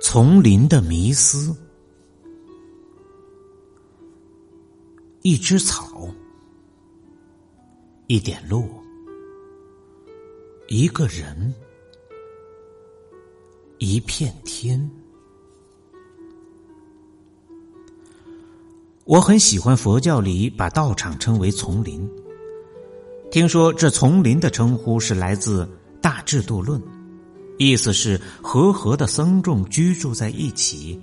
丛林的迷思，一只草，一点路，一个人，一片天。我很喜欢佛教里把道场称为丛林。听说这丛林的称呼是来自《大智度论》。意思是和合的僧众居住在一起，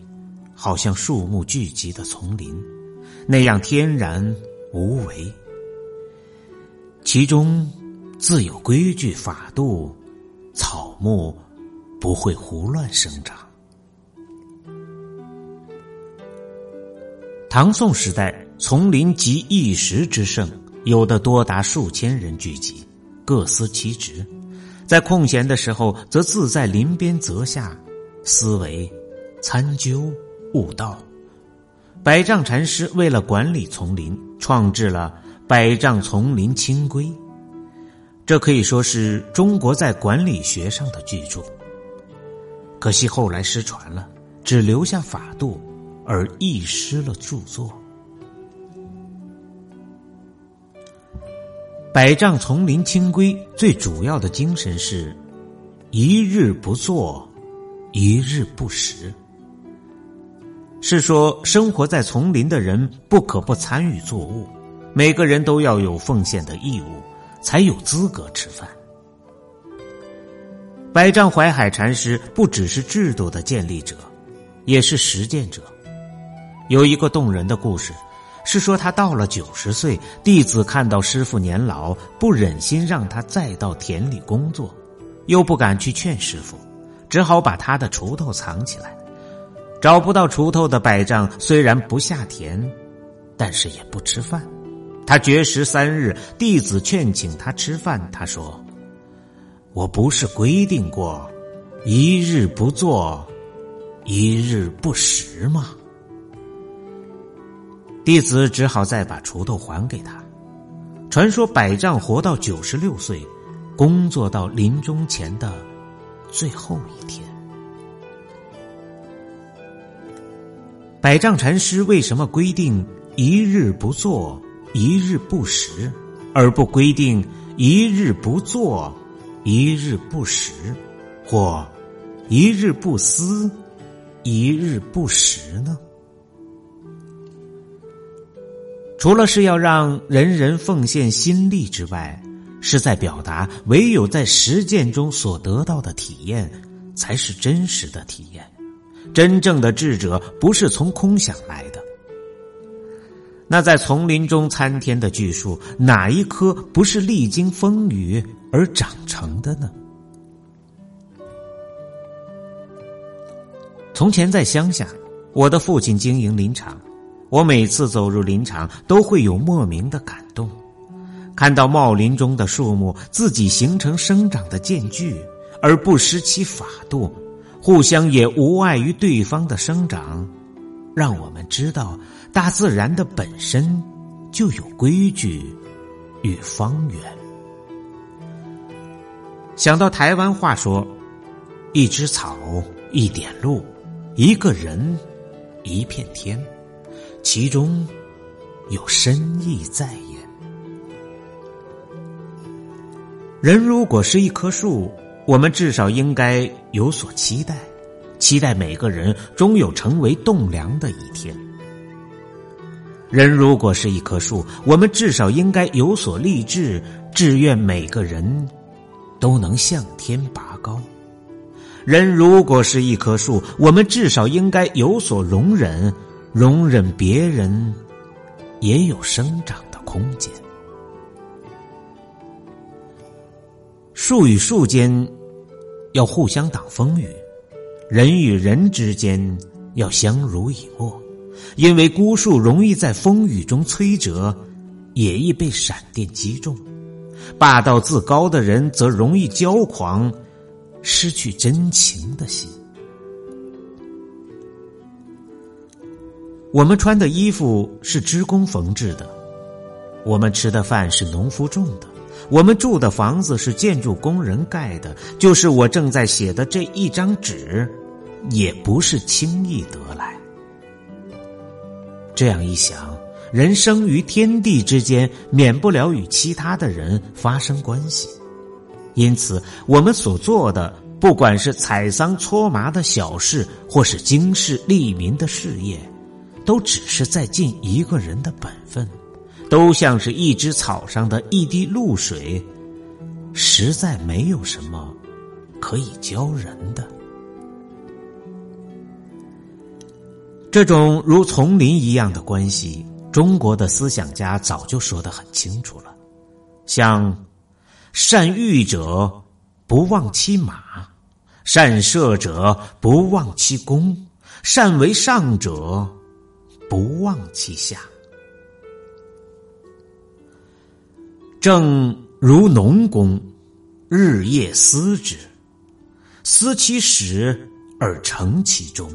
好像树木聚集的丛林，那样天然无为。其中自有规矩法度，草木不会胡乱生长。唐宋时代，丛林集一时之盛，有的多达数千人聚集，各司其职。在空闲的时候，则自在林边泽下，思维、参究、悟道。百丈禅师为了管理丛林，创制了《百丈丛林清规》，这可以说是中国在管理学上的巨著。可惜后来失传了，只留下法度，而遗失了著作。百丈丛林清规最主要的精神是：一日不做，一日不食。是说生活在丛林的人不可不参与作物，每个人都要有奉献的义务，才有资格吃饭。百丈怀海禅师不只是制度的建立者，也是实践者。有一个动人的故事。是说他到了九十岁，弟子看到师傅年老，不忍心让他再到田里工作，又不敢去劝师傅，只好把他的锄头藏起来。找不到锄头的百丈虽然不下田，但是也不吃饭。他绝食三日，弟子劝请他吃饭，他说：“我不是规定过，一日不做，一日不食吗？”弟子只好再把锄头还给他。传说百丈活到九十六岁，工作到临终前的最后一天。百丈禅师为什么规定一日不做，一日不食，而不规定一日不做，一日不食，或一日不思，一日不食呢？除了是要让人人奉献心力之外，是在表达唯有在实践中所得到的体验，才是真实的体验。真正的智者不是从空想来的。那在丛林中参天的巨树，哪一棵不是历经风雨而长成的呢？从前在乡下，我的父亲经营林场。我每次走入林场，都会有莫名的感动。看到茂林中的树木自己形成生长的间距，而不失其法度，互相也无碍于对方的生长，让我们知道大自然的本身就有规矩与方圆。想到台湾话说：“一只草，一点露，一个人，一片天。”其中有深意在也。人如果是一棵树，我们至少应该有所期待，期待每个人终有成为栋梁的一天。人如果是一棵树，我们至少应该有所立志，志愿每个人都能向天拔高。人如果是一棵树，我们至少应该有所容忍。容忍别人也有生长的空间。树与树间要互相挡风雨，人与人之间要相濡以沫。因为孤树容易在风雨中摧折，也易被闪电击中；霸道自高的人则容易骄狂，失去真情的心。我们穿的衣服是织工缝制的，我们吃的饭是农夫种的，我们住的房子是建筑工人盖的。就是我正在写的这一张纸，也不是轻易得来。这样一想，人生于天地之间，免不了与其他的人发生关系。因此，我们所做的，不管是采桑搓麻的小事，或是经世利民的事业，都只是在尽一个人的本分，都像是一枝草上的一滴露水，实在没有什么可以教人的。这种如丛林一样的关系，中国的思想家早就说得很清楚了，像。善御者不忘其马，善射者不忘其弓，善为上者不忘其下。正如农工，日夜思之，思其始而成其终，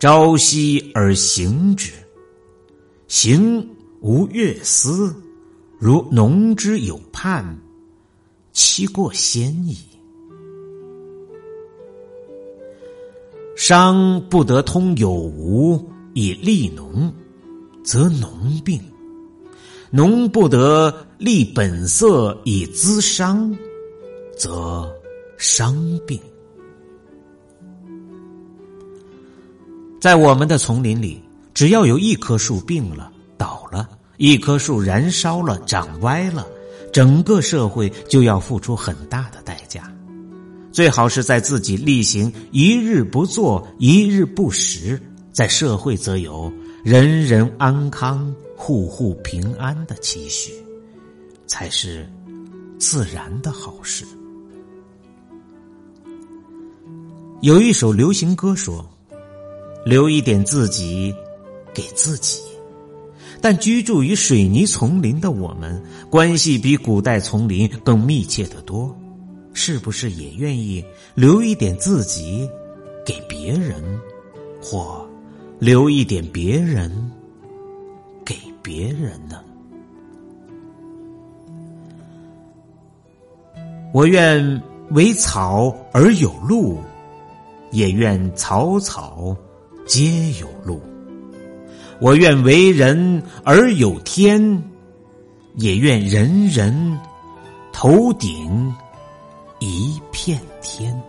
朝夕而行之，行无越思，如农之有盼。其过先矣。商不得通有无以利农，则农病；农不得利本色以滋商，则商病。在我们的丛林里，只要有一棵树病了、倒了，一棵树燃烧了、长歪了。整个社会就要付出很大的代价，最好是在自己例行一日不做，一日不食，在社会则有人人安康、户户平安的期许，才是自然的好事。有一首流行歌说：“留一点自己给自己。”但居住于水泥丛林的我们，关系比古代丛林更密切的多，是不是也愿意留一点自己给别人，或留一点别人给别人呢？我愿为草而有路，也愿草草皆有路。我愿为人而有天，也愿人人头顶一片天。